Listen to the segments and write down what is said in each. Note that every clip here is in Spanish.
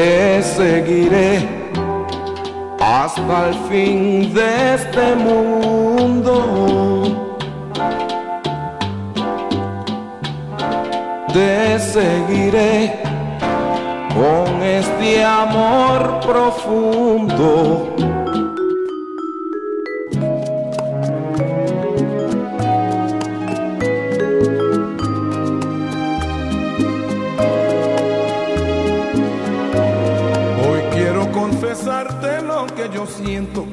Te seguiré hasta el fin de este mundo. Te seguiré con este amor profundo. Siento.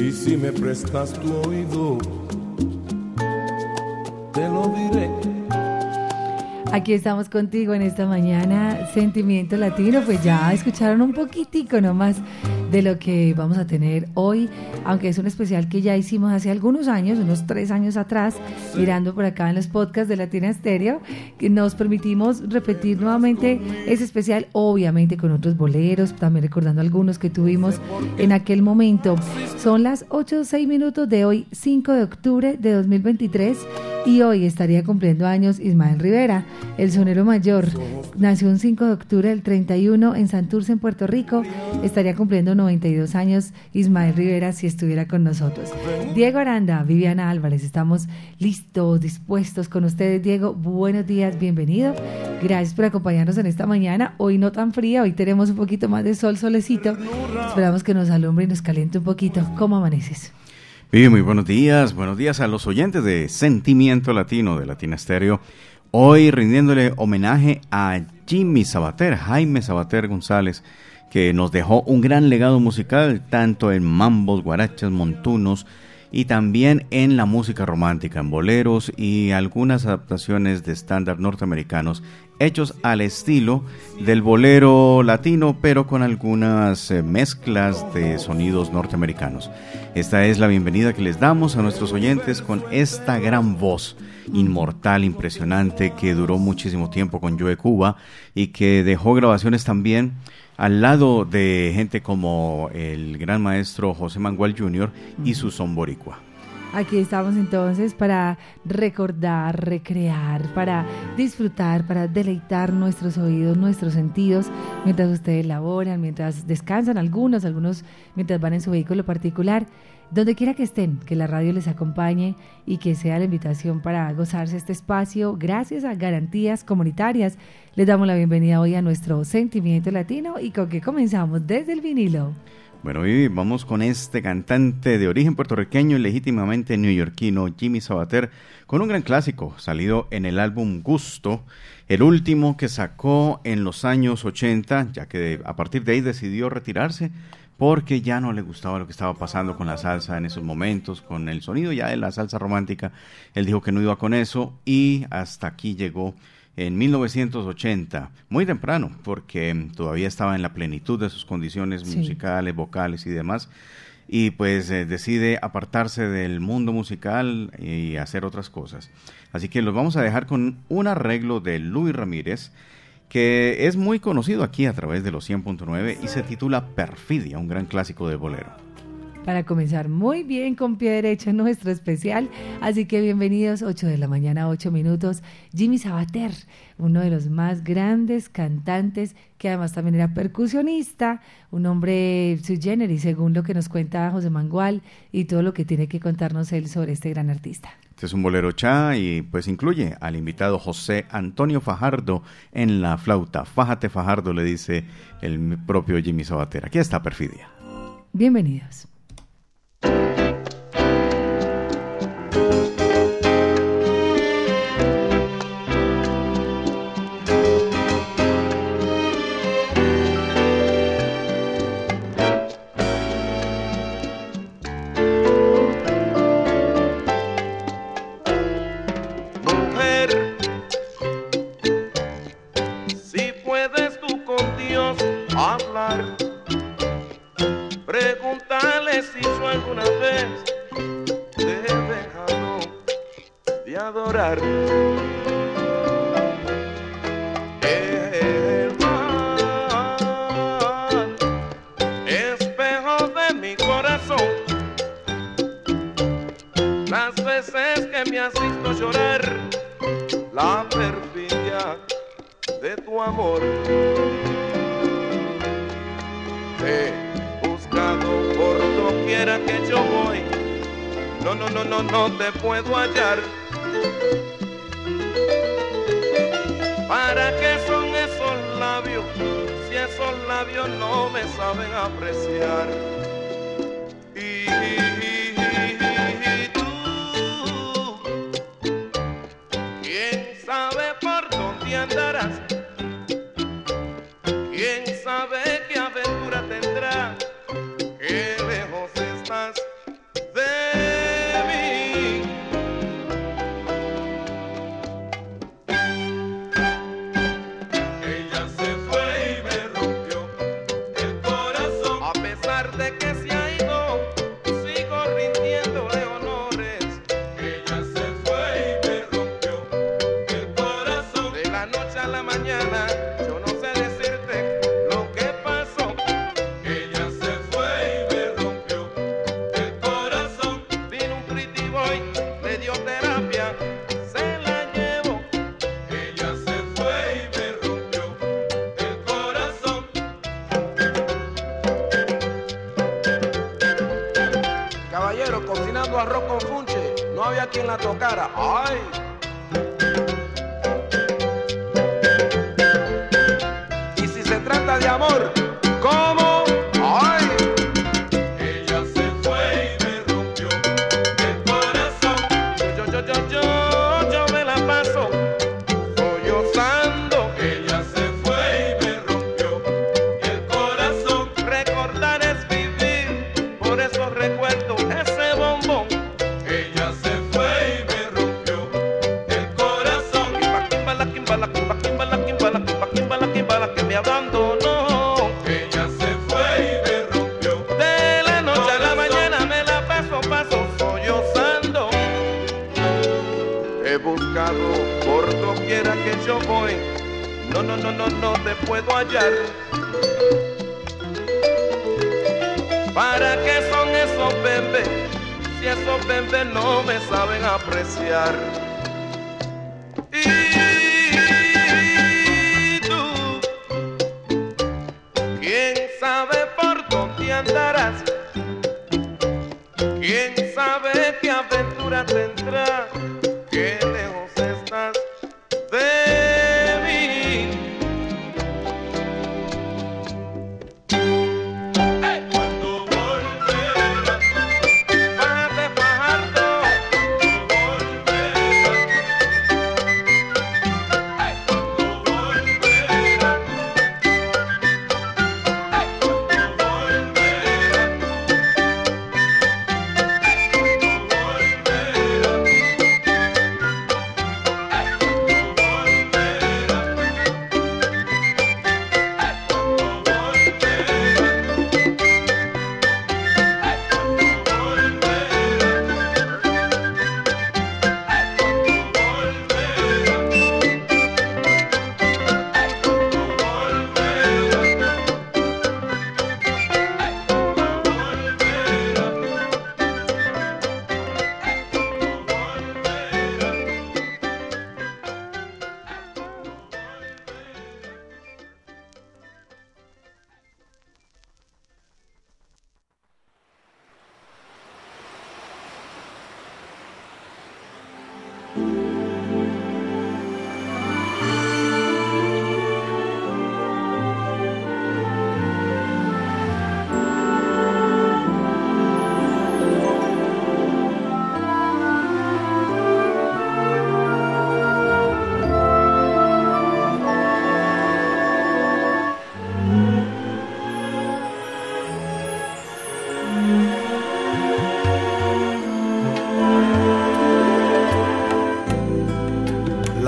Y si me prestas tu oído, te lo diré. Aquí estamos contigo en esta mañana, Sentimiento Latino. Pues ya escucharon un poquitico nomás de lo que vamos a tener hoy, aunque es un especial que ya hicimos hace algunos años, unos tres años atrás, mirando por acá en los podcasts de Latina Stereo, que nos permitimos repetir nuevamente ese especial, obviamente con otros boleros, también recordando algunos que tuvimos en aquel momento. Son las 8 o 6 minutos de hoy, 5 de octubre de 2023. Y hoy estaría cumpliendo años Ismael Rivera, el sonero mayor. Nació un 5 de octubre del 31 en Santurce, en Puerto Rico. Estaría cumpliendo 92 años Ismael Rivera si estuviera con nosotros. Diego Aranda, Viviana Álvarez, estamos listos, dispuestos con ustedes. Diego, buenos días, bienvenido. Gracias por acompañarnos en esta mañana. Hoy no tan fría, hoy tenemos un poquito más de sol, solecito. Esperamos que nos alumbre y nos caliente un poquito. ¿Cómo amaneces? Muy buenos días. Buenos días a los oyentes de Sentimiento Latino de Latina Estéreo. Hoy rindiéndole homenaje a Jimmy Sabater, Jaime Sabater González, que nos dejó un gran legado musical, tanto en mambos, guarachas, montunos y también en la música romántica, en boleros y algunas adaptaciones de estándar norteamericanos hechos al estilo del bolero latino, pero con algunas eh, mezclas de sonidos norteamericanos. Esta es la bienvenida que les damos a nuestros oyentes con esta gran voz inmortal, impresionante, que duró muchísimo tiempo con Joe Cuba y que dejó grabaciones también al lado de gente como el gran maestro José Manuel Jr. y su son boricua. Aquí estamos entonces para recordar, recrear, para disfrutar, para deleitar nuestros oídos, nuestros sentidos, mientras ustedes laboran, mientras descansan algunos, algunos mientras van en su vehículo particular, donde quiera que estén, que la radio les acompañe y que sea la invitación para gozarse este espacio. Gracias a Garantías Comunitarias, les damos la bienvenida hoy a nuestro Sentimiento Latino y con que comenzamos desde el vinilo. Bueno, y vamos con este cantante de origen puertorriqueño y legítimamente neoyorquino, Jimmy Sabater, con un gran clásico salido en el álbum Gusto, el último que sacó en los años 80, ya que a partir de ahí decidió retirarse porque ya no le gustaba lo que estaba pasando con la salsa en esos momentos, con el sonido ya de la salsa romántica. Él dijo que no iba con eso y hasta aquí llegó en 1980, muy temprano, porque todavía estaba en la plenitud de sus condiciones Sí. musicales, vocales y demás, y pues eh, decide apartarse del mundo musical y hacer otras cosas. Así que los vamos a dejar con un arreglo de Luis Ramírez, que es muy conocido aquí a través de los 100.9 y se titula Perfidia, un gran clásico del bolero. Para comenzar muy bien con pie derecho nuestro especial. Así que bienvenidos, 8 de la mañana, 8 minutos. Jimmy Sabater, uno de los más grandes cantantes, que además también era percusionista, un hombre sui generis, según lo que nos cuenta José Mangual y todo lo que tiene que contarnos él sobre este gran artista. Este es un bolero cha y pues incluye al invitado José Antonio Fajardo en la flauta. Fájate Fajardo, le dice el propio Jimmy Sabater. Aquí está Perfidia. Bienvenidos. que yo voy, no, no, no, no, no te puedo hallar. ¿Para qué son esos labios si esos labios no me saben apreciar? Y, ¿Para qué son esos bebés? Si esos bebés no me saben apreciar.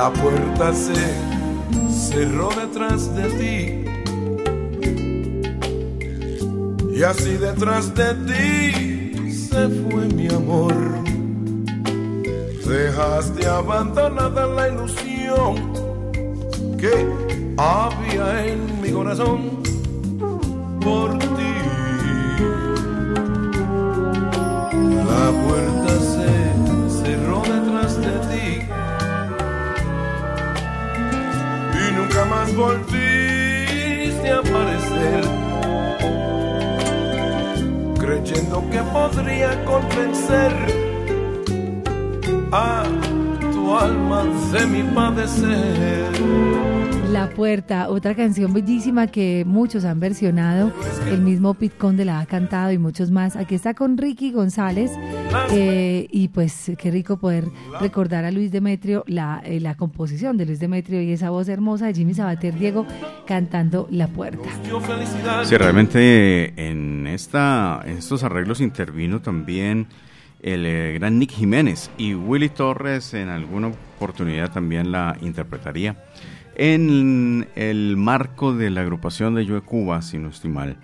La puerta se cerró detrás de ti. Y así detrás de ti se fue mi amor. Dejaste abandonada la ilusión que había en mi corazón. Volviste a aparecer. Creyendo que podría convencer a tu alma de mi padecer. La Puerta, otra canción bellísima que muchos han versionado, el mismo Pitcon de la ha cantado y muchos más. Aquí está con Ricky González eh, y pues qué rico poder recordar a Luis Demetrio, la, eh, la composición de Luis Demetrio y esa voz hermosa de Jimmy Sabater Diego cantando La Puerta. Sí, realmente en, esta, estos arreglos intervino también el eh, gran Nick Jiménez y Willy Torres en alguna oportunidad también la interpretaría en el marco de la agrupación de Yo Cuba, si no estoy mal.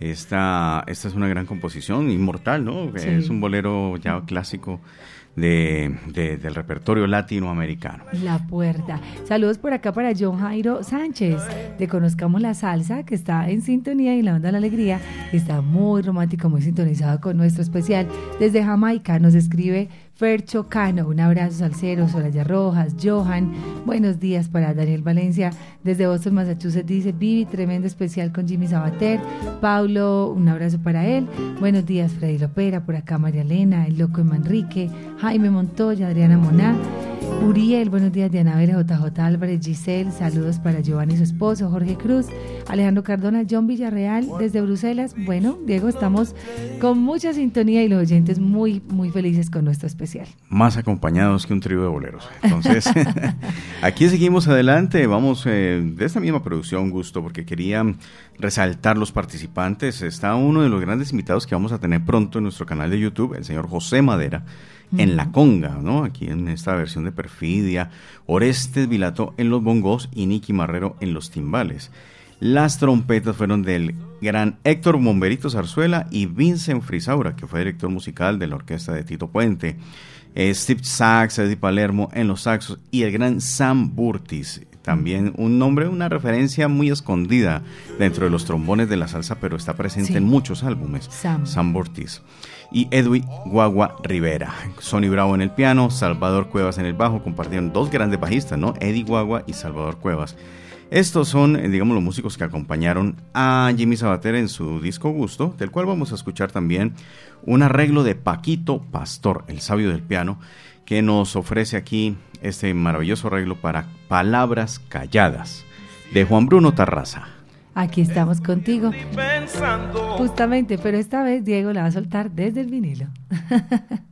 Esta, esta es una gran composición, inmortal, ¿no? Sí. Es un bolero ya clásico de, de- del repertorio latinoamericano. La Puerta. Saludos por acá para John Jairo Sánchez de Conozcamos la Salsa, que está en sintonía y la onda de la alegría. Está muy romántico, muy sintonizado con nuestro especial. Desde Jamaica nos escribe Fercho Cano. Un abrazo salsero, Soraya Rojas, Johan. Buenos días para Daniel Valencia. Desde Boston, Massachusetts dice Vivi, tremendo especial con Jimmy Sabater. Paulo, un abrazo para él. Buenos días, Freddy Lopera. Por acá María Elena, el loco de Manrique, Jaime Montoya, Adriana Moná. Uriel, buenos días, Diana Vera, JJ Álvarez, Giselle, saludos para Giovanni y su esposo, Jorge Cruz, Alejandro Cardona, John Villarreal, desde Bruselas. Bueno, Diego, estamos con mucha sintonía y los oyentes muy, muy felices con nuestro especial. Más acompañados que un trío de boleros. Entonces, aquí seguimos adelante. Vamos eh, de esta misma producción, gusto, porque quería resaltar los participantes. Está uno de los grandes invitados que vamos a tener pronto en nuestro canal de YouTube, el señor José Madera, en La Conga, ¿no? Aquí en esta versión de Perfidia, Orestes Vilato en los bongos y Nicky Marrero en los timbales. Las trompetas fueron del gran Héctor Bomberito Zarzuela y Vincent Frisaura, que fue director musical de la orquesta de Tito Puente. Eh, Steve Sachs, Eddie Palermo en los saxos y el gran Sam Burtis. También un nombre, una referencia muy escondida dentro de los trombones de la salsa, pero está presente Sí. en muchos álbumes. Sam. Sam Burtis. Y Edwin Guagua Rivera. Sonny Bravo en el piano, Salvador Cuevas en el bajo. Compartieron dos grandes bajistas, ¿no? Eddie Guagua y Salvador Cuevas. Estos son, eh, digamos, los músicos que acompañaron a Jimmy Sabater en su disco Gusto, del cual vamos a escuchar también un arreglo de Paquito Pastor, el sabio del piano, que nos ofrece aquí este maravilloso arreglo para Palabras Calladas, de Juan Bruno Tarraza. Aquí estamos contigo, justamente, pero esta vez Diego la va a soltar desde el vinilo.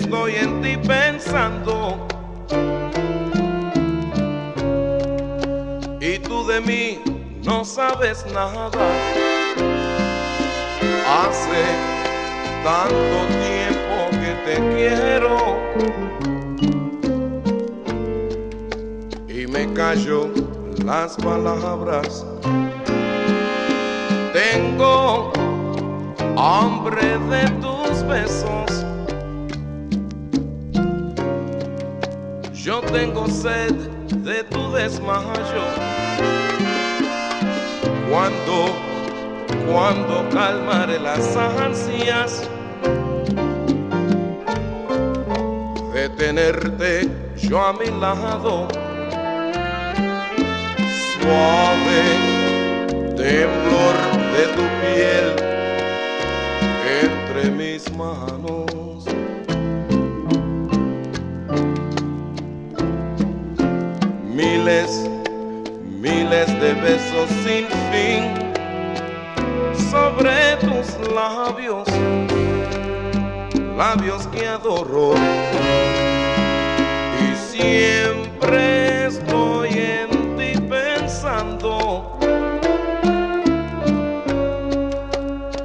estoy en ti pensando. Y tú de mí no sabes nada. Hace tanto tiempo que te quiero. Y me callo las palabras. Tengo hambre de tus besos. Yo tengo sed de tu desmayo. Cuando, cuando calmaré las ansias de tenerte yo a mi lado. Suave temblor de tu piel entre mis manos. De besos sin fin sobre tus labios, labios que adoro. Y siempre estoy en ti pensando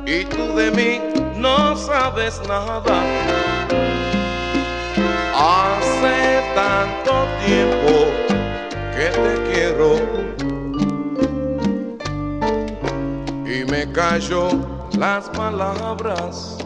y tú de mí no sabes nada. Hace tanto tiempo que te quiero me callo las palabras.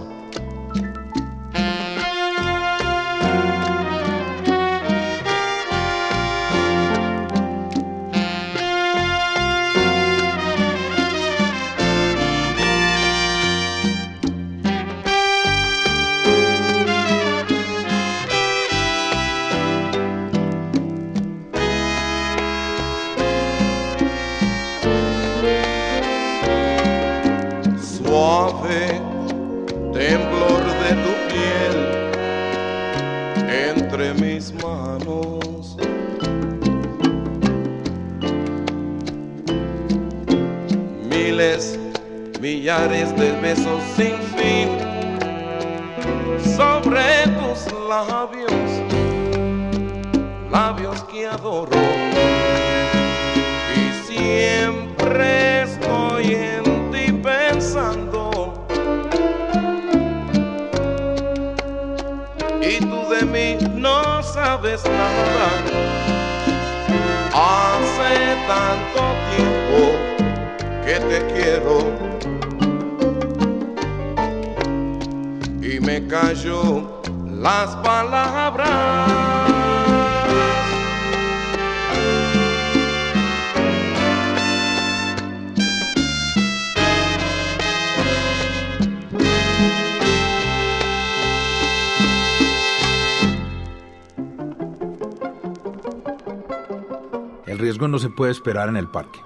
En el parque.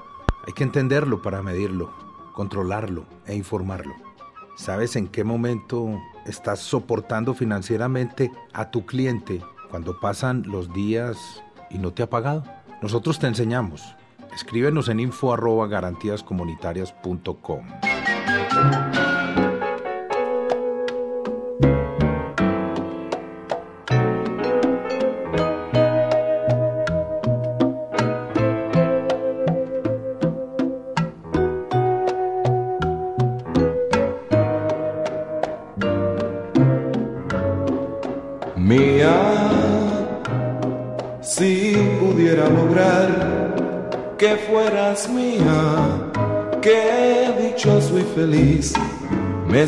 Hay que entenderlo para medirlo, controlarlo e informarlo. ¿Sabes en qué momento estás soportando financieramente a tu cliente cuando pasan los días y no te ha pagado? Nosotros te enseñamos. Escríbenos en info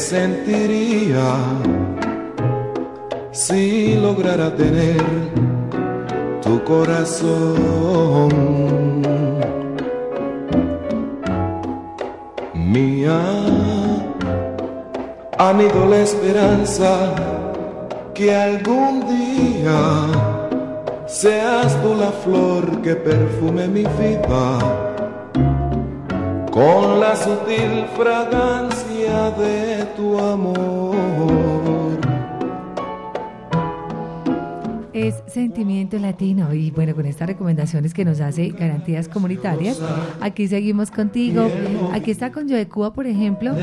sentiría si lograra tener tu corazón. Mía, anido la esperanza que algún día seas tú la flor que perfume mi vida con la sutil fragancia amor. Latino y bueno, con estas recomendaciones que nos hace Garantías Comunitarias, aquí seguimos contigo. Aquí está con Joe Cuba, por ejemplo,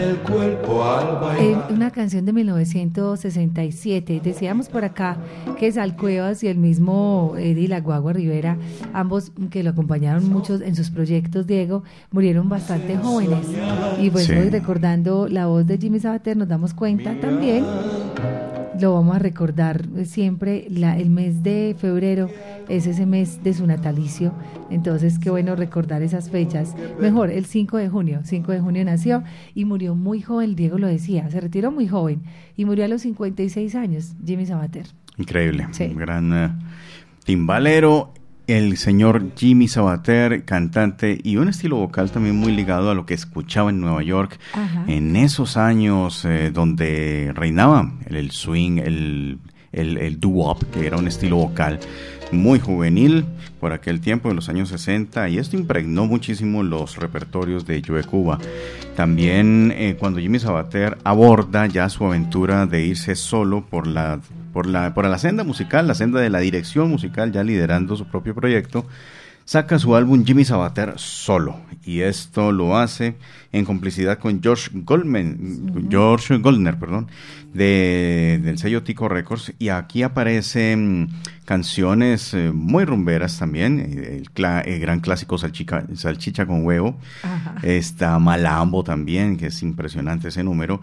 una canción de 1967. Decíamos por acá que Sal Cuevas y el mismo Eddie La Guagua Rivera, ambos que lo acompañaron muchos en sus proyectos, Diego, murieron bastante jóvenes. Y bueno, Sí. hoy recordando la voz de Jimmy Sabater, nos damos cuenta también lo vamos a recordar siempre, la, el mes de febrero es ese mes de su natalicio, entonces qué bueno recordar esas fechas. Mejor, el 5 de junio, 5 de junio nació y murió muy joven, Diego lo decía, se retiró muy joven y murió a los 56 años, Jimmy Sabater. Increíble. Sí. Un gran eh, timbalero, el señor Jimmy Sabater, cantante y un estilo vocal también muy ligado a lo que escuchaba en Nueva York Ajá. en esos años eh, donde reinaba el, el swing, el, el, el doo-wop, que era un estilo vocal muy juvenil por aquel tiempo, en los años 60, y esto impregnó muchísimo los repertorios de Joe Cuba. También eh, cuando Jimmy Sabater aborda ya su aventura de irse solo por la, por, la, por la senda musical, la senda de la dirección musical, ya liderando su propio proyecto, saca su álbum Jimmy Sabater solo. Y esto lo hace en complicidad con George Goldman, George Goldner, perdón, de, del sello Tico Records. Y aquí aparece mm, canciones eh, muy rumberas también, el, gran clásico salchicha, salchicha con huevo, Ajá. está Malambo también, que es impresionante ese número,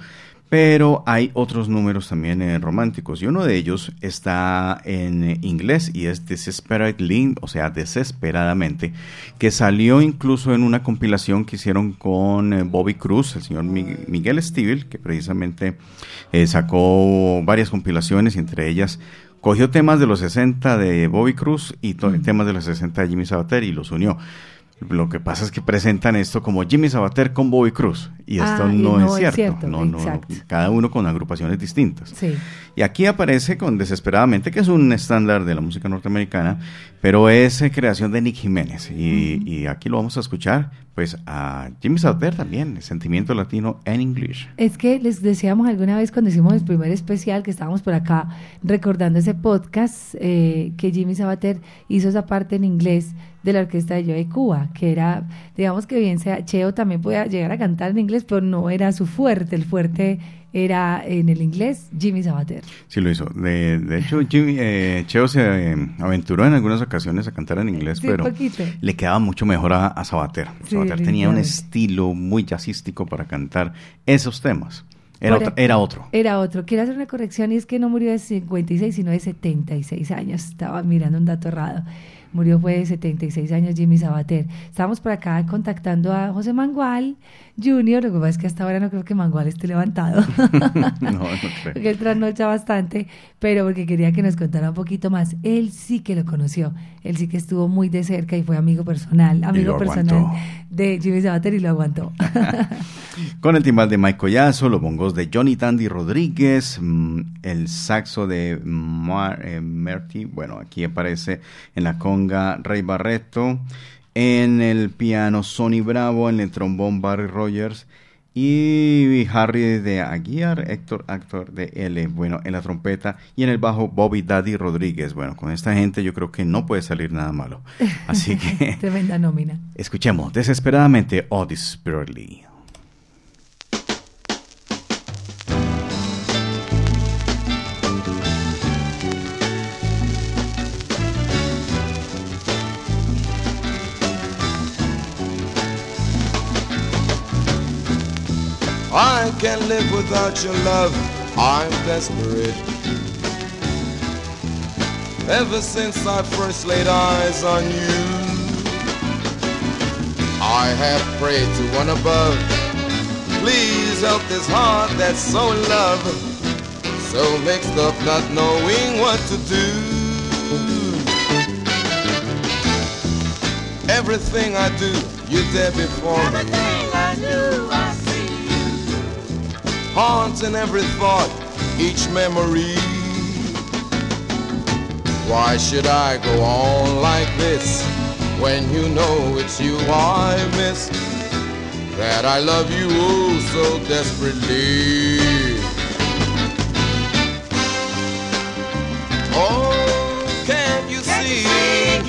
pero hay otros números también eh, románticos y uno de ellos está en inglés y es Desesperately, o sea, desesperadamente, que salió incluso en una compilación que hicieron con eh, Bobby Cruz, el señor Mi- Miguel Stivel, que precisamente eh, sacó varias compilaciones entre ellas cogió temas de los 60 de Bobby Cruz y to- temas de los 60 de Jimmy Sabater y los unió. Lo que pasa es que presentan esto como Jimmy Sabater con Bobby Cruz y esto Ah, y no, es es cierto. No, no, cada uno con agrupaciones distintas. Sí. Y aquí aparece con Desesperadamente, que es un estándar de la música norteamericana, pero es eh, creación de Nick Jiménez. Y, y aquí lo vamos a escuchar, pues a Jimmy Sabater también, Sentimiento Latino en inglés. Es que les decíamos alguna vez cuando hicimos el primer especial que estábamos por acá recordando ese podcast eh, que Jimmy Sabater hizo esa parte en inglés de la orquesta de Joe Cuba, que era, digamos que bien sea, Cheo también podía llegar a cantar en inglés, pero no era su fuerte, el fuerte era en el inglés Jimmy Sabater. Sí lo hizo. De, de hecho, Jimmy, eh, Cheo se eh, aventuró en algunas ocasiones a cantar en inglés, Sí, pero poquito. le quedaba mucho mejor a, a Sabater. Sí, Sabater tenía un estilo muy jazzístico para cantar esos temas. Era, otro, era otro. Era otro. Quiero hacer una corrección y es que no murió de 56, sino de 76 años. Estaba mirando un dato errado. Murió fue de 76 años Jimmy Sabater. Estábamos por acá contactando a José Mangual Junior. Lo que pasa es que hasta ahora no creo que Mangual esté levantado. No, no creo. porque él trasnocha bastante, pero porque quería que nos contara un poquito más. Él sí que lo conoció. Él sí que estuvo muy de cerca y fue amigo personal, amigo personal de Jimmy Sabater y lo aguantó. Con el timbal de Mike Collazo, los bongos de Johnny Tandy Rodríguez, mm, el saxo de Mar eh, bueno, aquí aparece en la conga Rey Barreto, en el piano Sonny Bravo, en el trombón Barry Rogers y Harry de Aguiar, Héctor Actor de L, bueno, en la trompeta y en el bajo Bobby Daddy Rodríguez. Bueno, con esta gente yo creo que no puede salir nada malo. Así que Tremenda nómina. escuchemos desesperadamente Oh Desperately. I can't live without your love. I'm desperate. Ever since I first laid eyes on you, I have prayed to one above. Please help this heart that's so in love, so mixed up, not knowing what to do. Everything I do, you're there before Everything me. Haunting every thought, each memory. Why should I go on like this when you know it's you I miss? That I love you oh so desperately. Oh, can't you see?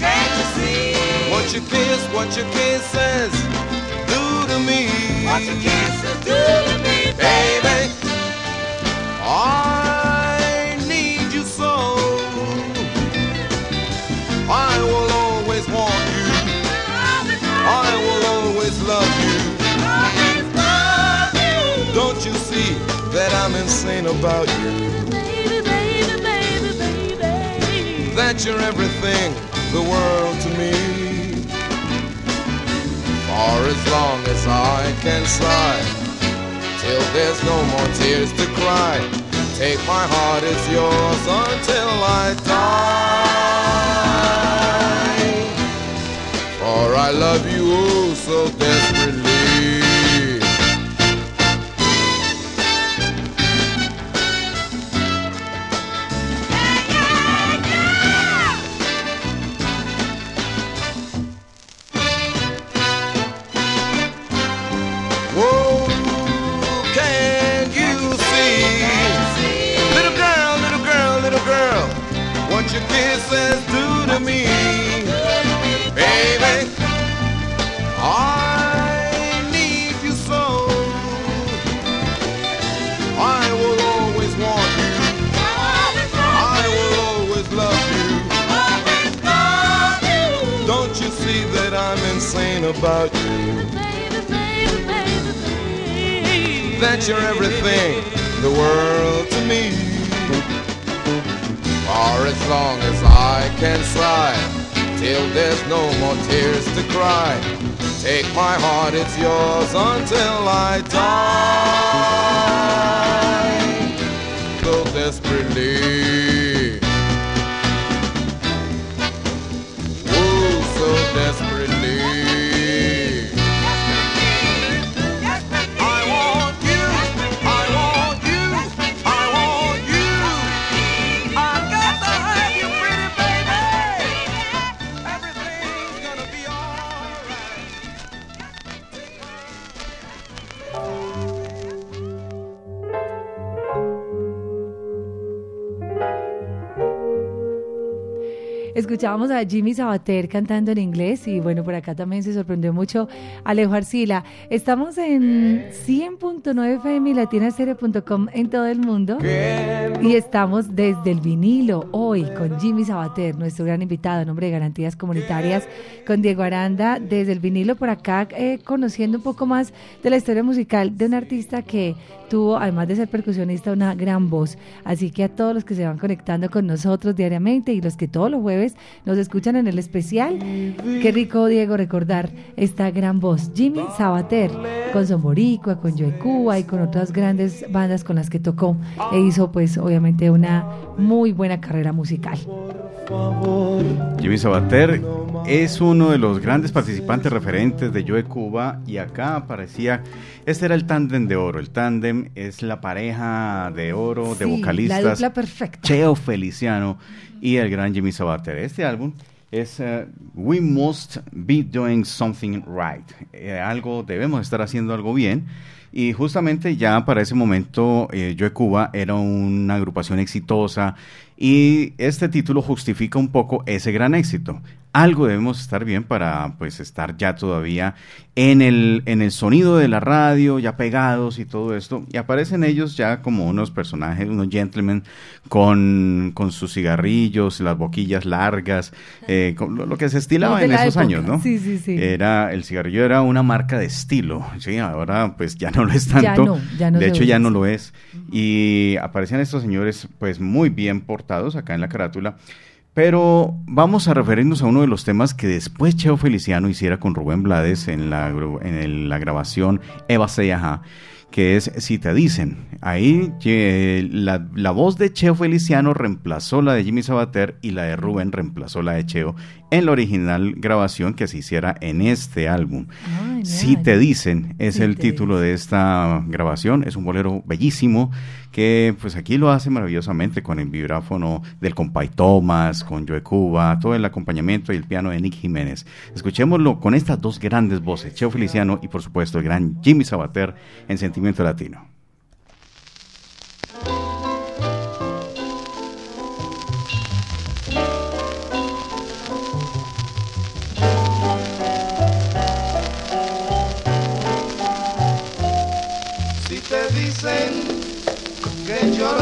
Can't you see What your kiss, what your kisses do to me? what your kisses do to me, baby. I need you so. I will always want you. I will always love you. Don't you see that I'm insane about you? Baby, baby, baby, baby. That you're everything, the world to me. For as long as I can sigh, till there's no more tears to cry. Take my heart, it's yours until I die. For I love you so desperately. About you. That you're everything, the world to me. For as long as I can sigh, till there's no more tears to cry. Take my heart, it's yours until I die. So desperately. Oh, so desperately. Escuchábamos a Jimmy Sabater cantando en inglés y bueno, por acá también se sorprendió mucho Alejo Arcila. Estamos en 100.9 FM y latinastereo.com en todo el mundo y estamos desde el vinilo hoy con Jimmy Sabater, nuestro gran invitado, nombre de Garantías Comunitarias, con Diego Aranda desde el vinilo por acá eh, conociendo un poco más de la historia musical de un artista que tuvo, además de ser percusionista, una gran voz. Así que a todos los que se van conectando con nosotros diariamente y los que todos los jueves nos escuchan en el especial, qué rico, Diego, recordar esta gran voz. Jimmy Sabater, con Son Boricua, con Joe Cuba y con otras grandes bandas con las que tocó e hizo, pues, obviamente, una muy buena carrera musical. Jimmy Sabater es uno de los grandes participantes referentes de Joe Cuba y acá aparecía, este era el tándem de oro, el tándem es la pareja de oro de Sí, vocalistas. La dupla perfecta. Cheo Feliciano y el gran Jimmy Sabater. Este álbum es eh, We Must Be Doing Something Right. Eh, algo, debemos estar haciendo algo bien. Y justamente ya para ese momento eh, Joe Cuba era una agrupación exitosa y este título justifica un poco ese gran éxito. Algo debemos estar bien para pues estar ya todavía en el, en el sonido de la radio, ya pegados y todo esto. Y aparecen ellos ya como unos personajes, unos gentlemen con, con sus cigarrillos, las boquillas largas, eh, con lo, lo que se estilaba en esos época. años, ¿no? Sí, sí, sí. Era, el cigarrillo era una marca de estilo, sí, ahora pues ya no lo es tanto. Ya no, ya no de hecho ya no lo es. Y aparecían estos señores pues muy bien portados acá en la carátula. Pero vamos a referirnos a uno de los temas que después Cheo Feliciano hiciera con Rubén Blades en la, grabación Eva Seyaja, que es Si te dicen. Ahí la, la voz de Cheo Feliciano reemplazó la de Jimmy Sabater y la de Rubén reemplazó la de Cheo en la original grabación que se hiciera en este álbum. Ay, Si te dicen es el título dicen. de esta grabación, es un bolero bellísimo que pues aquí lo hace maravillosamente con el vibráfono del compay Thomas, con Joe Cuba, todo el acompañamiento y el piano de Nick Jiménez. Escuchémoslo con estas dos grandes voces, Cheo Feliciano y por supuesto el gran Jimmy Sabater en Sentimiento Latino.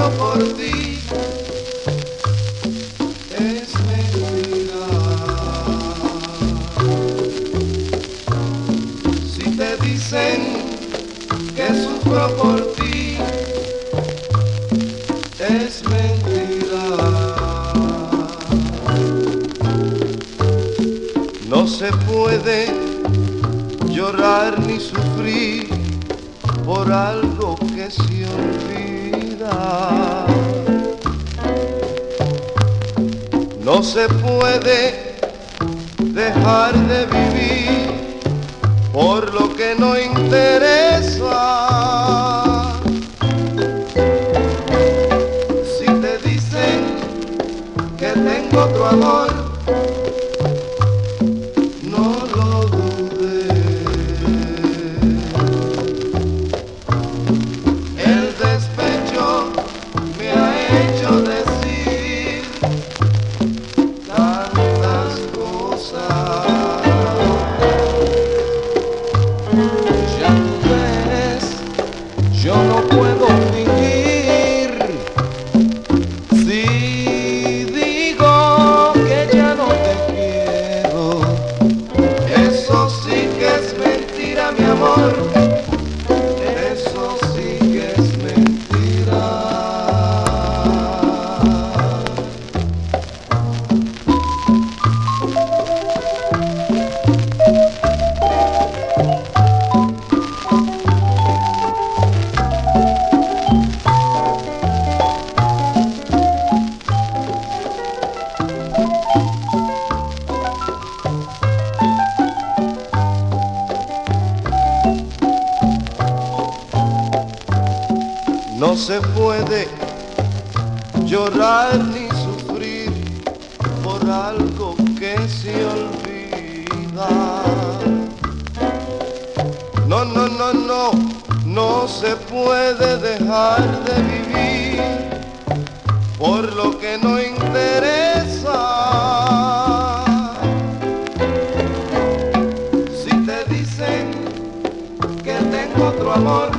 Por ti, es mentira. Si te dicen que sufro por ti, es mentira. No se puede llorar ni sufrir por algo No se puede dejar de vivir por lo que no interesa. Si te dicen que tengo otro amor, llorar ni sufrir por algo que se olvida. No, no, no, no, no se puede dejar de vivir por lo que no interesa. Si te dicen que tengo otro amor,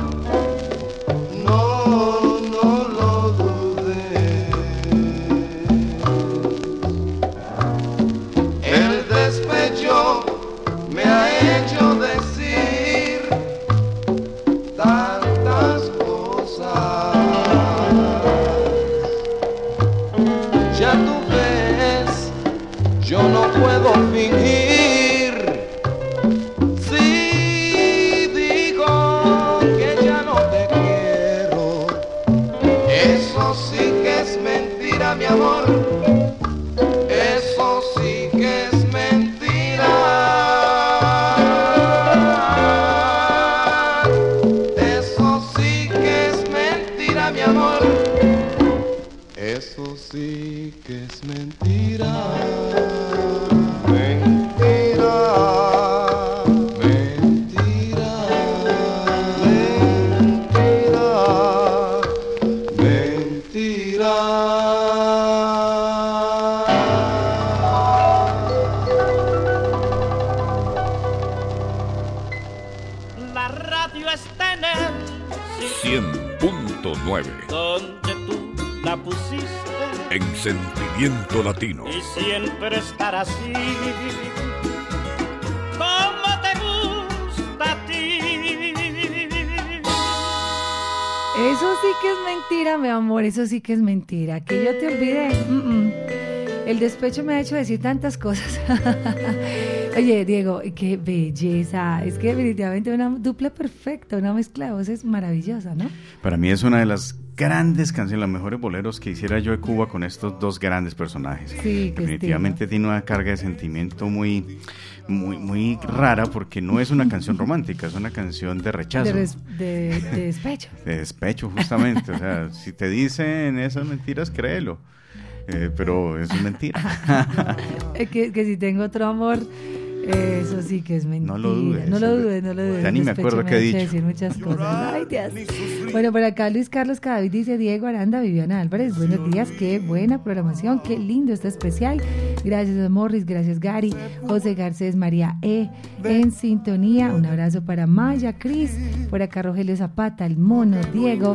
Eso sí que es mentira, mi amor, eso sí que es mentira. Que yo te olvide. mm. El despecho me ha hecho decir tantas cosas. Oye, Diego, qué belleza. Es que definitivamente una dupla perfecta, una mezcla de voces maravillosa, ¿no? Para mí es una de las grandes canciones, los mejores boleros que hiciera yo de Cuba con estos dos grandes personajes. Sí, Definitivamente tiene una carga de sentimiento muy, muy, muy rara porque no es una canción romántica, es una canción de rechazo. De, de- de despecho. De despecho, justamente. o sea, si te dicen esas mentiras, créelo. Eh, pero es mentira. Que, que si tengo otro amor, eso sí que es mentira. No lo dudes. No lo dudes, no lo dudes. Ya ni me acuerdo qué he dicho. decir muchas cosas. Ay, Dios. Bueno, por acá Luis Carlos Cadavid dice Diego Aranda, Viviana Álvarez. Buenos días, qué buena programación, qué lindo este especial. Gracias a Morris, gracias Gary, José Garcés, María E. En sintonía, un abrazo para Maya, Cris, por acá Rogelio Zapata, el mono, Diego.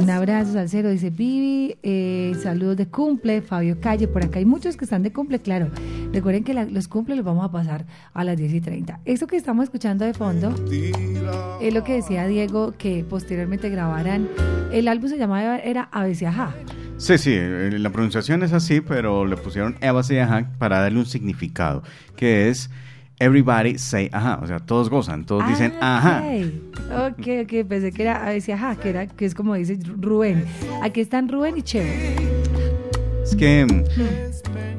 Un abrazo, Salcero, dice Vivi. eh, saludos de cumple, Fabio Calle. Por acá hay muchos que están de cumple, claro. Recuerden que la- los cumple los vamos a pasar a las 10 y 30. Esto que estamos escuchando de fondo es lo que decía Diego, que posteriormente grabaran. El álbum se llamaba, era Ajá. Sí, sí, eh, la pronunciación es así, pero le pusieron Ajá para darle un significado, que es Everybody Say Ajá, o sea, todos gozan, todos dicen Ah, Ajá. Ok, ok, ok, pensé que era ABC Ajá, que, era, que es como dice Rubén. Aquí están Rubén y Cheo. Es que mm,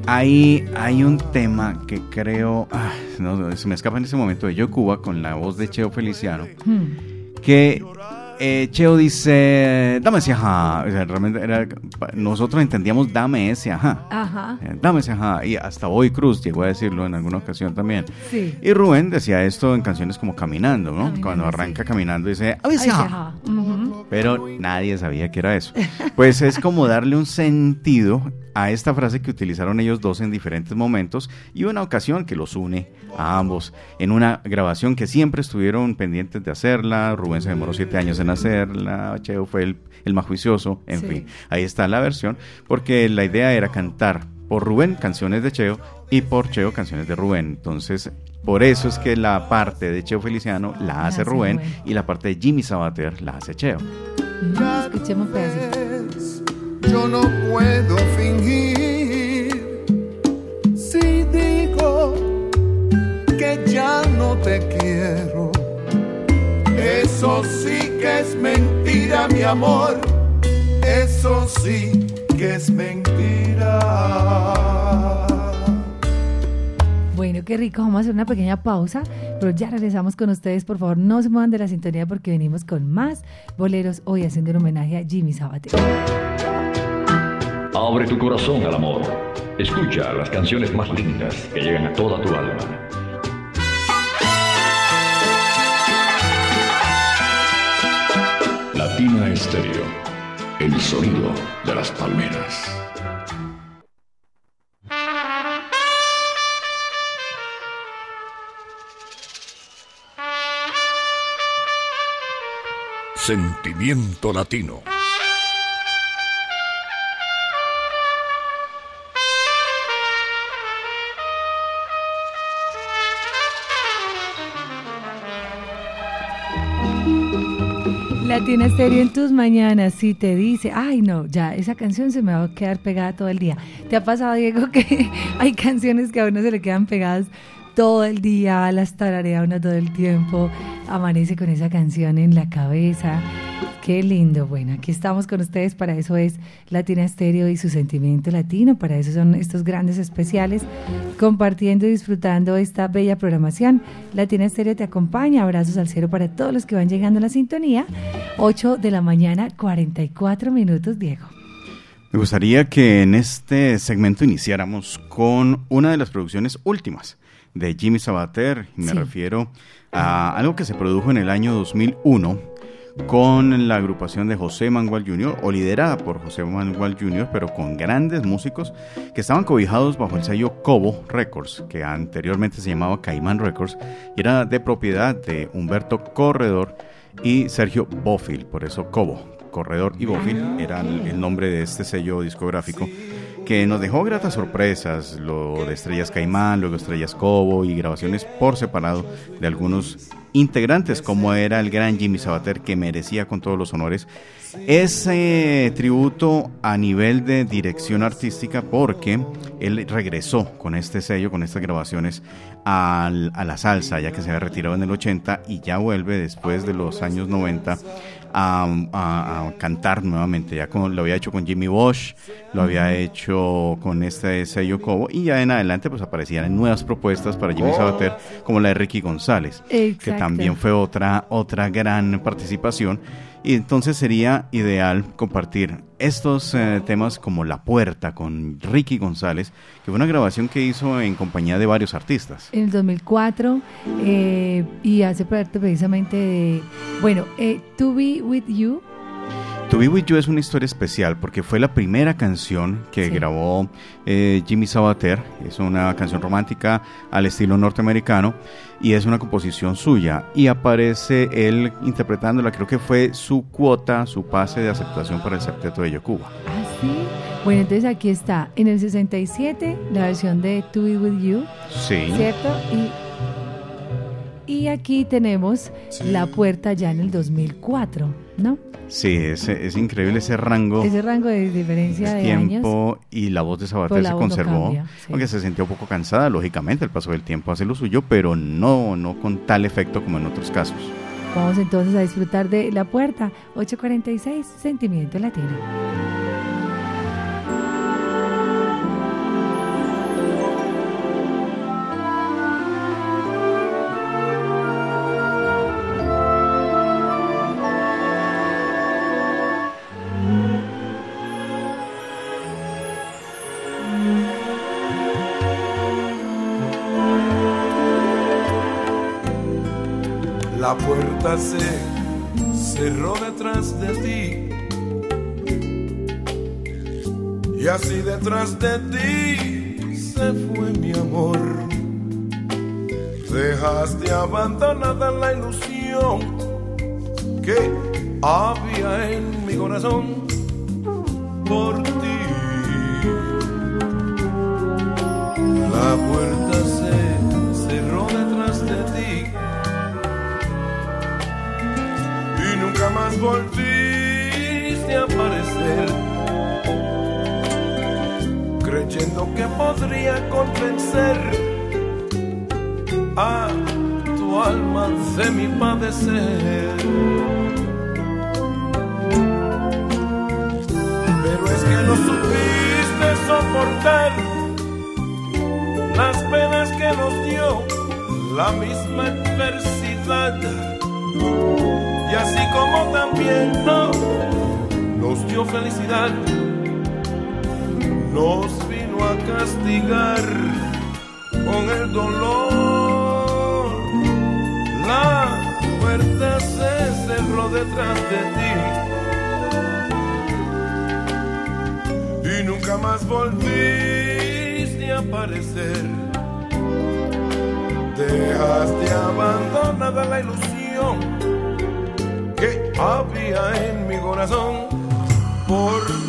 hay, hay un tema que creo, ah, no, se me escapa en ese momento de Yo Cuba con la voz de Cheo Feliciano, Hmm. que eh, Cheo dice, dame ese ajá, o sea, realmente era, nosotros entendíamos dame ese ajá. Ajá. Eh, Dame ese ajá. Y hasta Boy Cruz llegó a decirlo en alguna ocasión también. Sí. Y Rubén decía esto en canciones como Caminando, ¿no? Caminando, Cuando arranca caminando dice, "A veces ajá". ajá. Pero nadie sabía que era eso. Pues es como darle un sentido a esta frase que utilizaron ellos dos en diferentes momentos y una ocasión que los une a ambos en una grabación que siempre estuvieron pendientes de hacerla. Rubén se demoró siete años en hacerla, Cheo fue el, el más juicioso, en Sí. fin. Ahí está la versión, porque la idea era cantar por Rubén canciones de Cheo y por Cheo canciones de Rubén. Entonces, por eso es que la parte de Cheo Feliciano la hace hace Rubén Rubén. y la parte de Jimmy Sabater la hace Cheo. Escuchemos pedacito. yo no puedo fingir. Si digo que ya no te quiero, eso sí que es mentira, mi amor. Eso sí que es mentira. Bueno, qué rico. Vamos a hacer una pequeña pausa, Pero ya regresamos con ustedes, por favor, no se muevan de la sintonía porque venimos con más boleros hoy haciendo un homenaje a Jimmy Sabater. Abre tu corazón al amor. Escucha las canciones más lindas que llegan a toda tu alma. Latina Estéreo. El sonido de las palmeras. Sentimiento latino. Latina Estéreo en tus mañanas, si te dice, ay no, ya esa canción se me va a quedar pegada todo el día. ¿Te ha pasado, Diego, que hay canciones que a uno se le quedan pegadas todo el día, las tararea uno todo el tiempo, amanece con esa canción en la cabeza? Qué lindo. Bueno, aquí estamos con ustedes, para eso es Latina Estéreo y su sentimiento latino, para eso son estos grandes especiales, compartiendo y disfrutando esta bella programación. Latina Estéreo te acompaña, abrazos al cielo para todos los que van llegando a la sintonía. 8 de la mañana, 44 minutos, Diego. Me gustaría que en este segmento iniciáramos con una de las producciones últimas de Jimmy Sabater. Me Sí. refiero a algo que se produjo en el año 2001 con la agrupación de José Manuel Jr. o liderada por José Manuel Jr., pero con grandes músicos que estaban cobijados bajo el sello Cobo Records, que anteriormente se llamaba Caimán Records, y era de propiedad de Humberto Corredor y Sergio Bofil, por eso Cobo. Corredor y Bofil era el el nombre de este sello discográfico que nos dejó gratas sorpresas, lo de Estrellas Caimán, luego Estrellas Cobo y grabaciones por separado de algunos integrantes, como era el gran Jimmy Sabater, que merecía con todos los honores ese tributo a nivel de dirección artística, porque él regresó con este sello, con estas grabaciones, a la salsa, ya que se había retirado en el 80 y ya vuelve después de los años 90 a, a- a cantar nuevamente. Ya como lo había hecho con Jimmy Bosch, lo había hecho con este sello Cobo y ya en adelante pues aparecían nuevas propuestas para Jimmy Oh. Sabater como la de Ricky González, que también fue otra, otra gran participación. Y entonces sería ideal compartir estos eh, temas como La Puerta con Ricky González, que fue una grabación que hizo en compañía de varios artistas. En el 2004 eh, y hace parte precisamente de, bueno, eh, To Be With You, To Be With You es una historia especial porque fue la primera canción que Sí. grabó eh, Jimmy Sabater. Es una canción romántica al estilo norteamericano y es una composición suya. Y aparece él interpretándola, creo que fue su cuota, su pase de aceptación para el septeto de Yocuba. ¿sí? Bueno, entonces aquí está, en el 67, la versión de To Be With You, Sí. ¿cierto? Y, y aquí tenemos La Puerta ya en el 2004, ¿no? Sí, es, es increíble ese rango. Ese rango de diferencia de años. tiempo y la voz de Sabater Pues se conservó, cambia, sí. aunque se sentía un poco cansada, lógicamente el paso del tiempo hace lo suyo, pero no, no con tal efecto como en otros casos. Vamos entonces a disfrutar de La Puerta, 846, Sentimiento Latino. Se cerró detrás de ti. Y así detrás de ti se fue mi amor. Dejaste abandonada la ilusión que había en mi corazón por ti. La puerta volviste a aparecer, creyendo que podría convencer a tu alma de mi padecer. Pero es que no supiste soportar las penas que nos dio la misma adversidad. Así como también no, nos dio felicidad, nos vino a castigar con el dolor. La puerta se cerró detrás de ti y nunca más volviste a aparecer. Dejaste abandonada la ilusión había en mi corazón por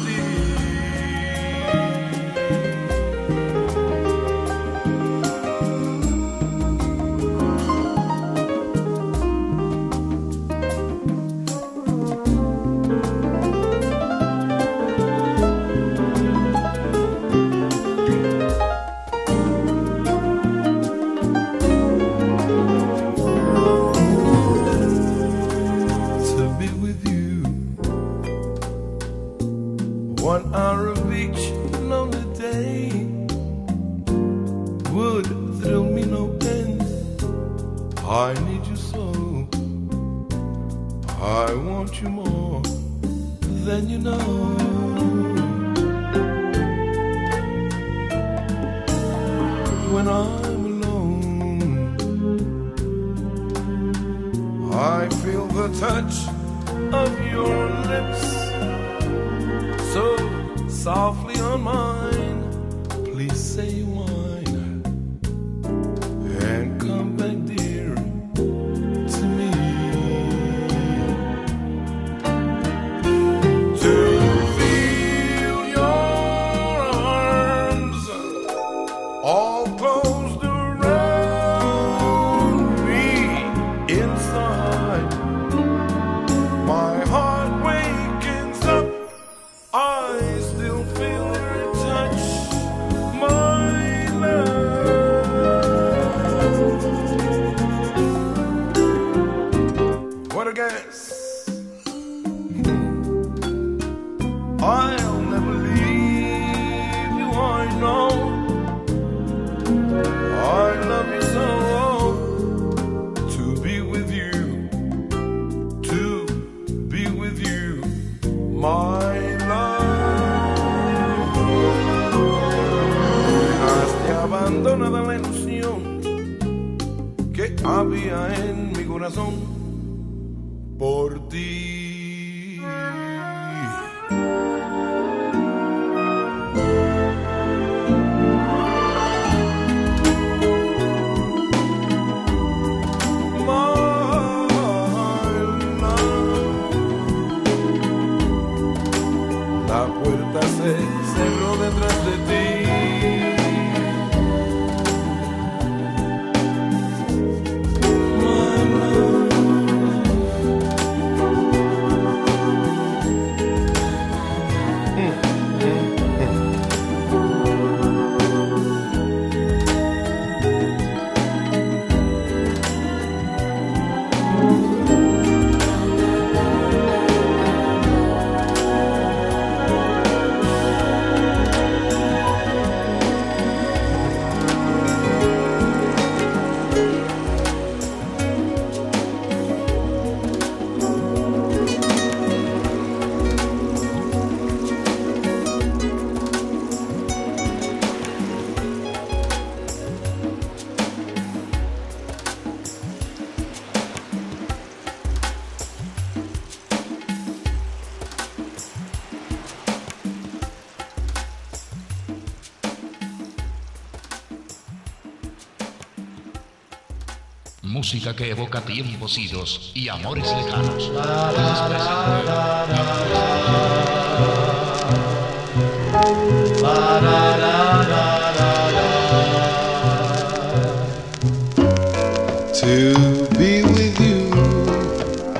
Música que evoca tiempos idos y amores lejanos.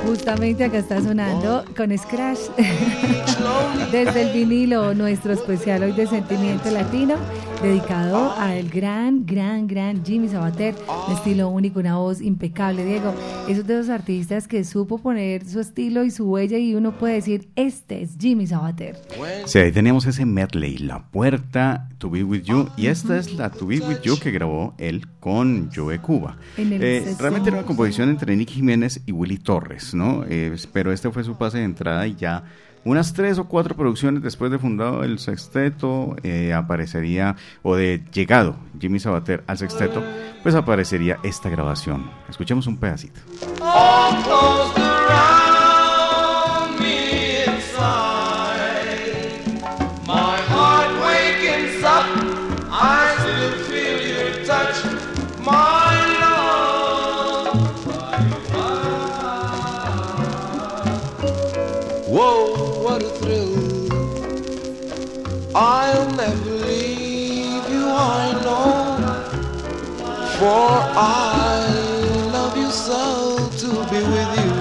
Justamente acá está sonando con Scratch. Desde el vinilo, nuestro especial hoy de Sentimiento Latino, dedicado al gran, gran, gran Jimmy Sabater. Un estilo único, una voz impecable, Diego. Esos de esos artistas que supo poner su estilo y su huella y uno puede decir, este es Jimmy Sabater. Sí, ahí teníamos ese medley, La Puerta, To Be With You, y esta es la To Be With You que grabó él con Joe Cuba. Eh, 60. realmente era una composición entre Nicky Jiménez y Willy Torres, ¿no? Eh, pero este fue su pase de entrada y ya unas tres o cuatro producciones después de fundado el sexteto eh, aparecería, o de llegado Jimmy Sabater al sexteto, pues aparecería esta grabación. Escuchemos un pedacito. I'll never leave you, I know. For I love you so to be with you.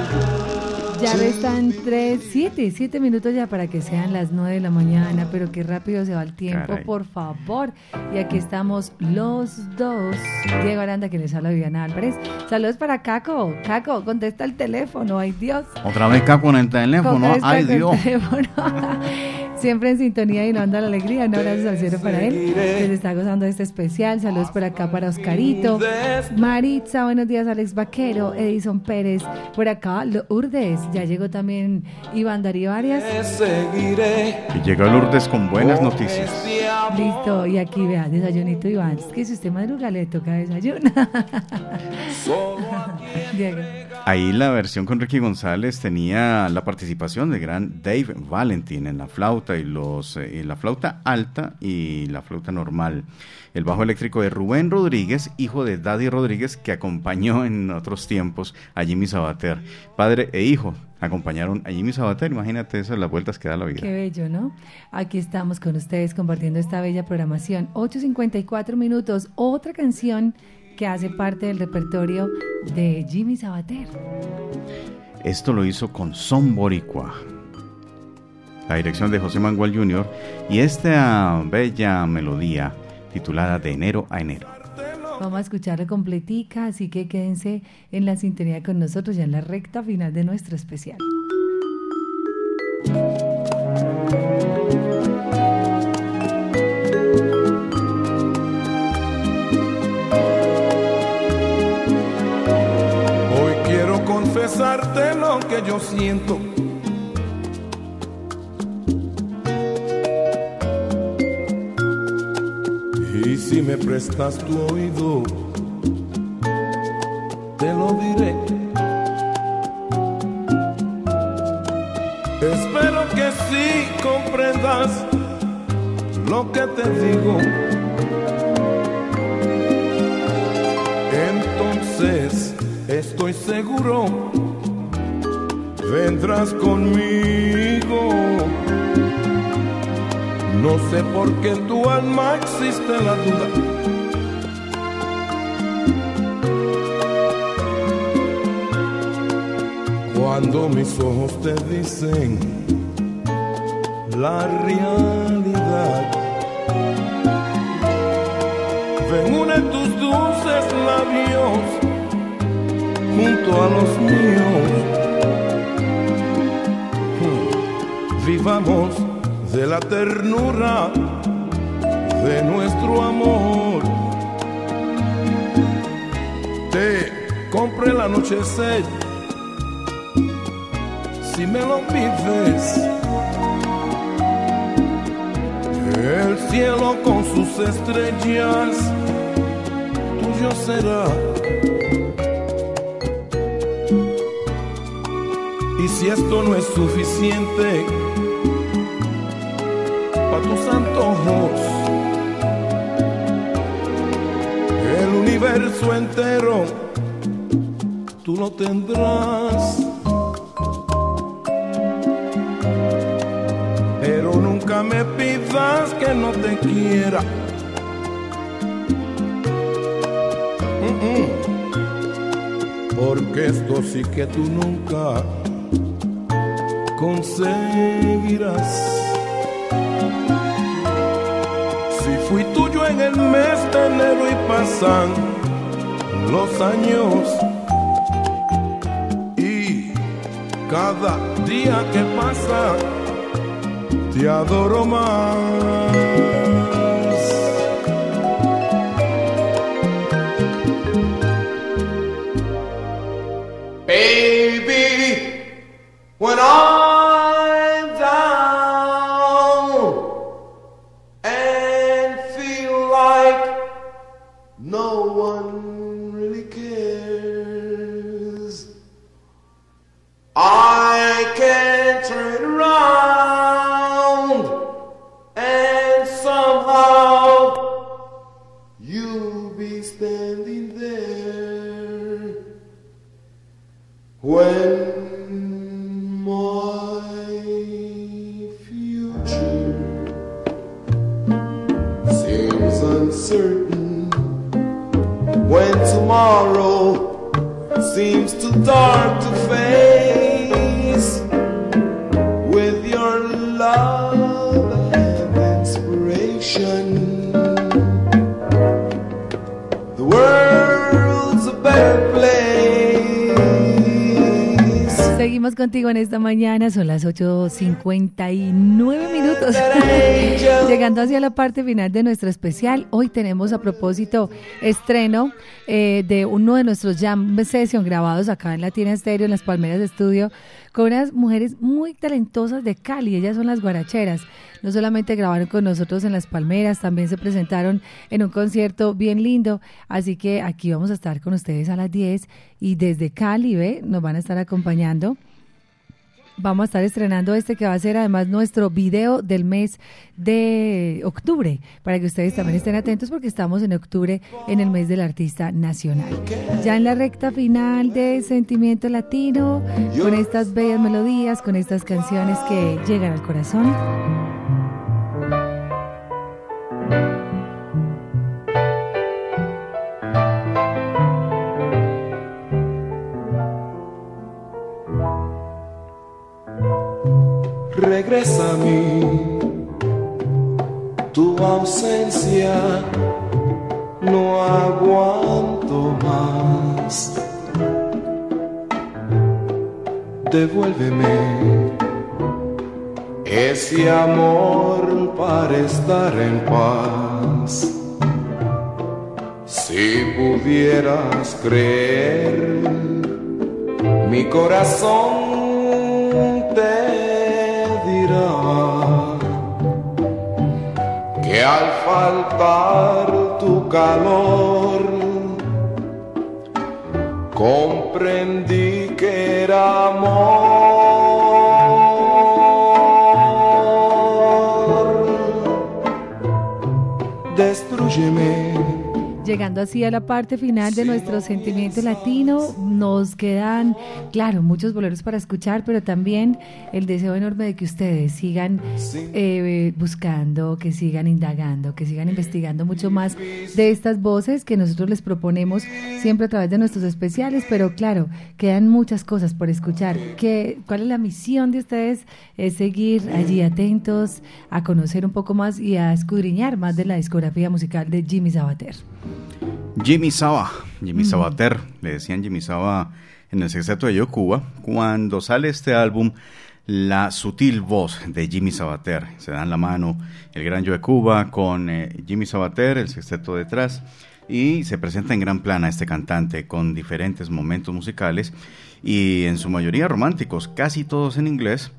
Ya restan tres, siete, siete minutos ya para que sean las nueve de la mañana, pero qué rápido se va el tiempo, Caray. por favor. Y aquí estamos los dos. Diego Aranda, que les habla Viviana Álvarez. Saludos para Caco. Caco, contesta el teléfono, ay Dios. Otra vez acá con el teléfono, Contesta ay el Dios. teléfono. Siempre en sintonía y no anda la alegría. Un abrazo al cielo para él, que se está gozando de este especial. Saludos por acá para Oscarito. Maritza, buenos días, Alex Vaquero, Edison Pérez. Por acá, Lourdes. Ya llegó también Iván Darío Arias. Seguiré. Y llegó Lourdes con buenas noticias. Listo, y aquí vea, desayunito Iván. Es que si usted madruga le toca desayuno. Diego. Ahí la versión con Ricky González tenía la participación de gran Dave Valentin en la flauta y los eh, y la flauta alta y la flauta normal. El bajo eléctrico de Rubén Rodríguez, hijo de Daddy Rodríguez, que acompañó en otros tiempos a Jimmy Sabater. Padre e hijo acompañaron a Jimmy Sabater. Imagínate esas las vueltas que da la vida. Qué bello, ¿no? Aquí estamos con ustedes compartiendo esta bella programación. 8.54 minutos, otra canción que hace parte del repertorio de Jimmy Sabater. Esto lo hizo con Son Boricua. La dirección de José Manuel Jr. y esta bella melodía titulada De enero a enero. Vamos a escucharla completica, así que quédense en la sintonía con nosotros ya en la recta final de nuestro especial. Hoy quiero confesarte lo que yo siento. Si me prestas tu oído, te lo diré. Espero que sí comprendas lo que te digo. Entonces estoy seguro, vendrás conmigo. No sé por qué en tu alma existe la duda. Cuando mis ojos te dicen la realidad. Ven, une tus dulces labios junto a los míos. Vivamos de la ternura de nuestro amor. Te compré el anochecer si me lo pides. El cielo con sus estrellas tuyo será. Y si esto no es suficiente para tus antojos, el universo entero tú lo tendrás. Pero nunca me pidas que no te quiera. Porque esto sí que tú nunca conseguirás. En el mes de enero y pasan los años y cada día que pasa te adoro más. Baby, when I'm mañana, son las 8.59 minutos. Llegando hacia la parte final de nuestro especial, hoy tenemos a propósito estreno eh, de uno de nuestros jam session grabados acá en Latina Estéreo, en las Palmeras Estudio, con unas mujeres muy talentosas de Cali, ellas son las guaracheras. No solamente grabaron con nosotros en las Palmeras, también se presentaron en un concierto bien lindo, así que aquí vamos a estar con ustedes a las 10 y desde Cali, ¿ve? Nos van a estar acompañando. Vamos a estar estrenando este que va a ser además nuestro video del mes de octubre, para que ustedes también estén atentos porque estamos en octubre en el mes del artista nacional. Ya en la recta final de Sentimiento Latino, con estas bellas melodías, con estas canciones que llegan al corazón. Regresa a mí, tu ausencia no aguanto más. Devuélveme ese amor para estar en paz. Si pudieras creer, mi corazón te que al faltar tu calor comprendí que era amor. Destruyeme. Llegando así a la parte final de nuestro sentimiento latino, nos quedan, claro, muchos boleros para escuchar, pero también el deseo enorme de que ustedes sigan eh, buscando, que sigan indagando, que sigan investigando mucho más de estas voces que nosotros les proponemos siempre a través de nuestros especiales, pero claro, quedan muchas cosas por escuchar. ¿Qué, ¿Cuál es la misión de ustedes? Es seguir allí atentos, a conocer un poco más y a escudriñar más de la discografía musical de Jimmy Sabater. Jimmy Saba, Jimmy Mm. Sabater, le decían Jimmy Saba en el sexteto de Yo Cuba, cuando sale este álbum, la sutil voz de Jimmy Sabater, se dan la mano el gran Yo de Cuba con eh, Jimmy Sabater, el sexteto detrás, y se presenta en gran plana este cantante con diferentes momentos musicales y en su mayoría románticos, casi todos en inglés.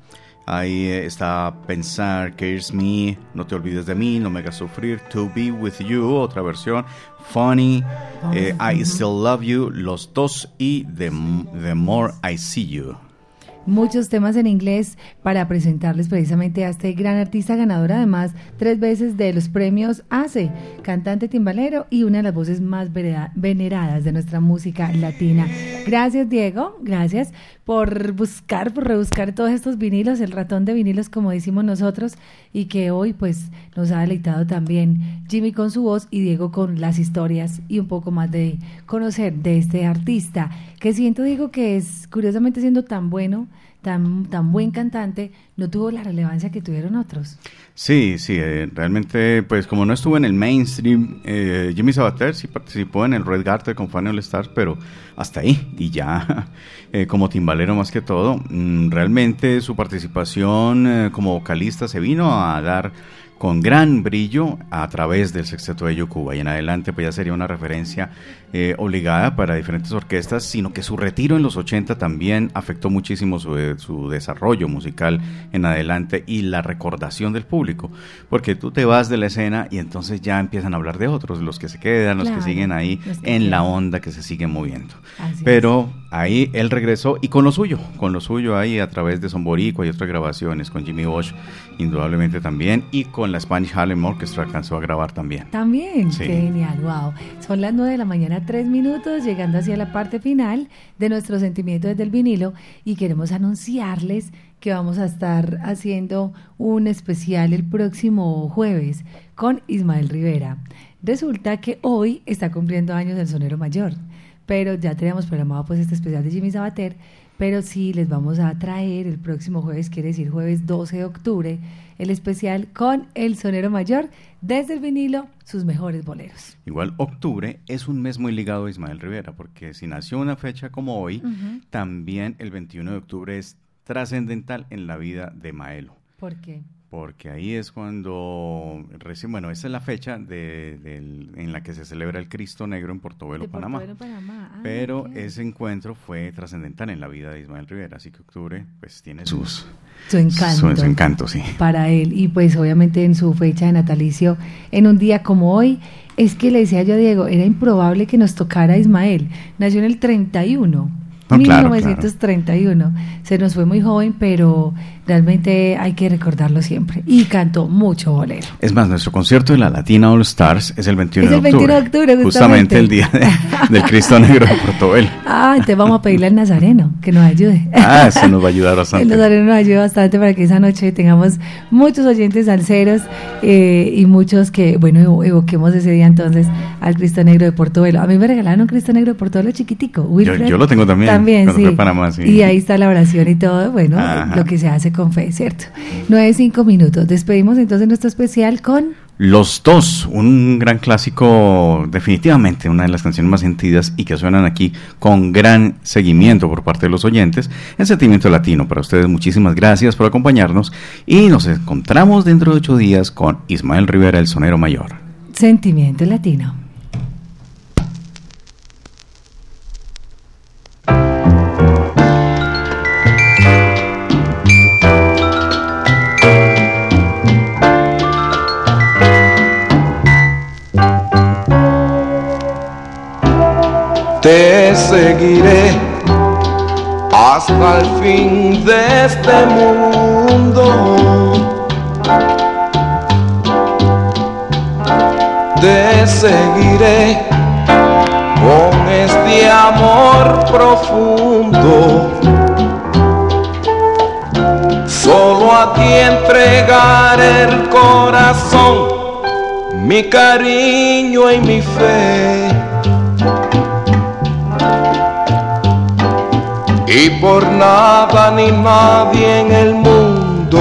Ahí eh, está Pensar, Cares Me, No te olvides de mí, No me hagas sufrir, To Be With You, otra versión, Funny, eh, I Still Love You, Los Dos y The, The More I See You. Muchos temas en inglés para presentarles precisamente a este gran artista ganador además tres veces de los premios ACE, cantante timbalero y una de las voces más veneradas de nuestra música latina. Gracias Diego, gracias por buscar, por rebuscar todos estos vinilos, el ratón de vinilos como decimos nosotros y que hoy pues nos ha deleitado también Jimmy con su voz y Diego con las historias y un poco más de conocer de este artista que siento Diego que es curiosamente siendo tan bueno tan, tan buen cantante, no tuvo la relevancia que tuvieron otros. Sí, sí, eh, realmente, pues como no estuvo en el mainstream, eh, Jimmy Sabater sí participó en el Red Garter con Funny All Stars, pero hasta ahí, y ya eh, como timbalero más que todo, mm, realmente su participación eh, como vocalista se vino a dar con gran brillo a través del Sexteto de Yocuba y en adelante pues ya sería una referencia eh, obligada para diferentes orquestas, sino que su retiro en los 80 también afectó muchísimo su, eh, su desarrollo musical en adelante y la recordación del público, porque tú te vas de la escena y entonces ya empiezan a hablar de otros, los que se quedan, los Claro, que siguen ahí los que en la quedan. onda que se sigue moviendo. Así es. Pero ahí él regresó y con lo suyo, con lo suyo ahí a través de Son Boricua y otras grabaciones, con Jimmy Bosch indudablemente también y con la Spanish Harlem Orchestra alcanzó a grabar también. También, Sí. genial, wow. Son las 9 de la mañana, 3 minutos, llegando hacia la parte final de nuestro sentimiento desde el vinilo y queremos anunciarles que vamos a estar haciendo un especial el próximo jueves con Ismael Rivera. Resulta que hoy está cumpliendo años el sonero mayor, pero ya teníamos programado pues este especial de Jimmy Sabater, pero sí les vamos a traer el próximo jueves, quiere decir jueves 12 de octubre, el especial con el sonero mayor desde el vinilo, sus mejores boleros. Igual octubre es un mes muy ligado a Ismael Rivera, porque si nació una fecha como hoy, también el 21 de octubre es trascendental en la vida de Maelo. ¿Por qué? Porque ahí es cuando recién, bueno, esa es la fecha de, del- en la que se celebra el Cristo Negro en Portobelo, De Panamá. Portobelo, Panamá. Ah, Pero ese encuentro fue trascendental en la vida de Ismael Rivera, así que octubre pues tiene sus Su encanto. su- su encanto, sí. Para él. Y pues obviamente en su fecha de natalicio, en un día como hoy, es que le decía yo a Diego, era improbable que nos tocara Ismael. Nació en el 31. No, claro, 1931. Se nos fue muy joven, pero realmente hay que recordarlo siempre. Y cantó mucho bolero. Es más, nuestro concierto de la Latina All Stars es el 21 Es de el 21 de octubre. octubre, justamente justamente. el día de- del Cristo Negro de Portobelo. Ah, entonces vamos a pedirle al Nazareno que nos ayude. Ah, eso nos va a ayudar El bastante. Nazareno nos ayuda bastante para que esa noche tengamos muchos oyentes salseros eh, y muchos que, bueno, evo- evoquemos ese día entonces al Cristo Negro de Portobelo. A mí me regalaron un Cristo Negro de Portobelo chiquitico. Wilfred. yo lo tengo también, También, sí. Panamá. Y ahí está la oración y todo, bueno, Ajá. lo que se hace con fe, ¿cierto? Nueve, cinco minutos. Despedimos entonces nuestro especial con... Los dos, un gran clásico, definitivamente una de las canciones más sentidas y que suenan aquí con gran seguimiento por parte de los oyentes, el sentimiento latino. Para ustedes, muchísimas gracias por acompañarnos y nos encontramos dentro de ocho días con Ismael Rivera, el sonero mayor. Sentimiento Latino. Te seguiré hasta el fin de este mundo. Te seguiré con este amor profundo. Solo a ti entregaré el corazón, mi cariño y mi fe. Y por nada ni nadie en el mundo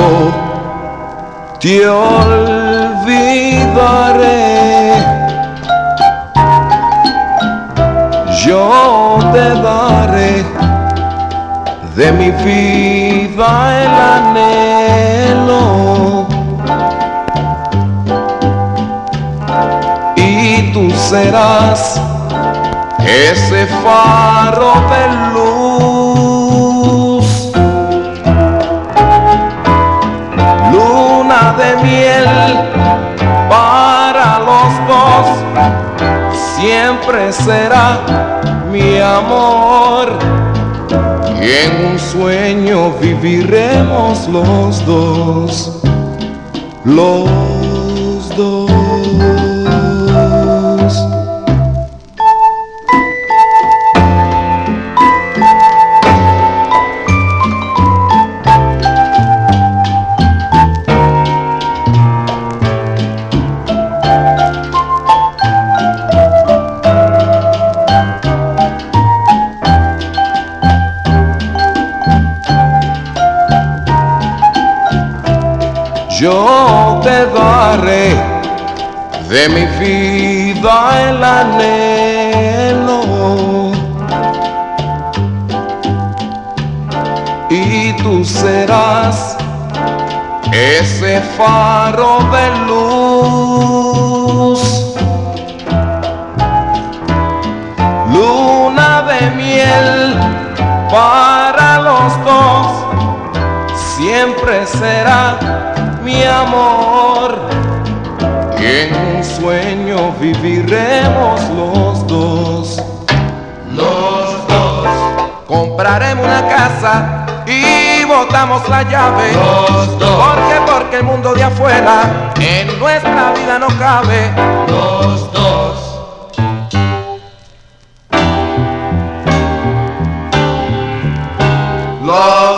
te olvidaré. Yo te daré de mi vida el anhelo y tú serás ese faro de luz, luna de miel para los dos, siempre será mi amor. Y en un sueño viviremos los dos, los vida el anhelo. Y tú serás ese faro de luz. Luna de miel para los dos, siempre será mi amor. Sueño viviremos los dos. Los dos. Compraremos una casa y botamos la llave. Los dos. Porque, porque el mundo de afuera en nuestra vida no cabe. Los dos. Los